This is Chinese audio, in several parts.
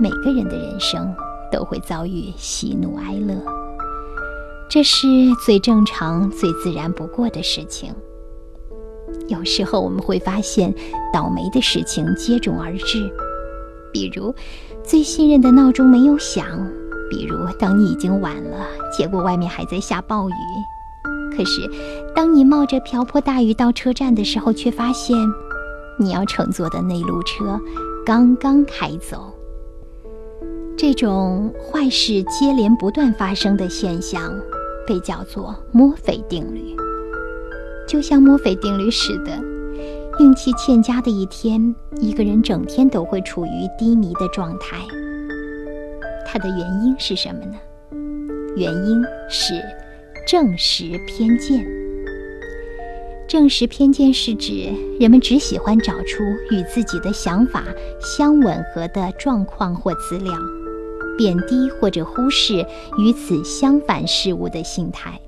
每个人的人生都会遭遇喜怒哀乐，这是最正常、最自然不过的事情。有时候我们会发现，倒霉的事情接踵而至，比如最信任的闹钟没有响，比如当你已经晚了，结果外面还在下暴雨。可是，当你冒着瓢泼大雨到车站的时候，却发现你要乘坐的那路车刚刚开走。这种坏事接连不断发生的现象，被叫做墨菲定律。就像墨菲定律似的，运气欠佳的一天，一个人整天都会处于低迷的状态。它的原因是什么呢？原因是正实偏见。正实偏见是指人们只喜欢找出与自己的想法相吻合的状况或资料，贬低或者忽视与此相反事物的心态。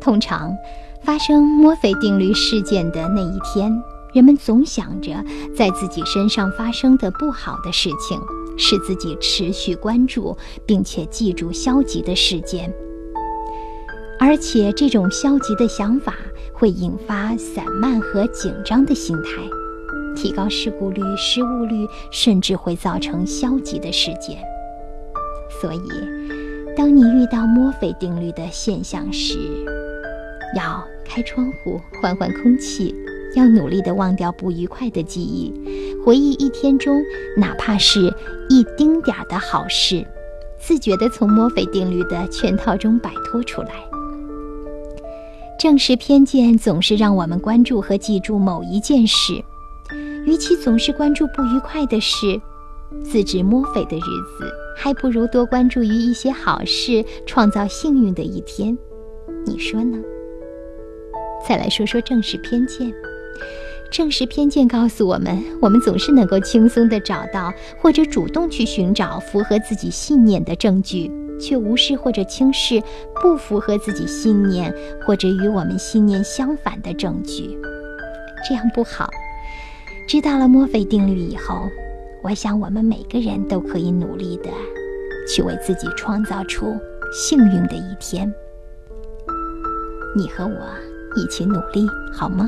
通常，发生墨菲定律事件的那一天，人们总想着在自己身上发生的不好的事情，使自己持续关注并且记住消极的事件。而且，这种消极的想法会引发散漫和紧张的心态，提高事故率、失误率，甚至会造成消极的事件。所以，当你遇到墨菲定律的现象时，要开窗户换换空气，要努力地忘掉不愉快的记忆，回忆一天中哪怕是一丁点儿的好事，自觉地从墨菲定律的圈套中摆脱出来。正视偏见总是让我们关注和记住某一件事，与其总是关注不愉快的事，自知墨菲的日子，还不如多关注于一些好事，创造幸运的一天。你说呢？再来说说正视偏见。正视偏见告诉我们，我们总是能够轻松地找到或者主动去寻找符合自己信念的证据，却无视或者轻视不符合自己信念或者与我们信念相反的证据。这样不好。知道了墨菲定律以后，我想我们每个人都可以努力的去为自己创造出幸运的一天。你和我。一起努力，好吗？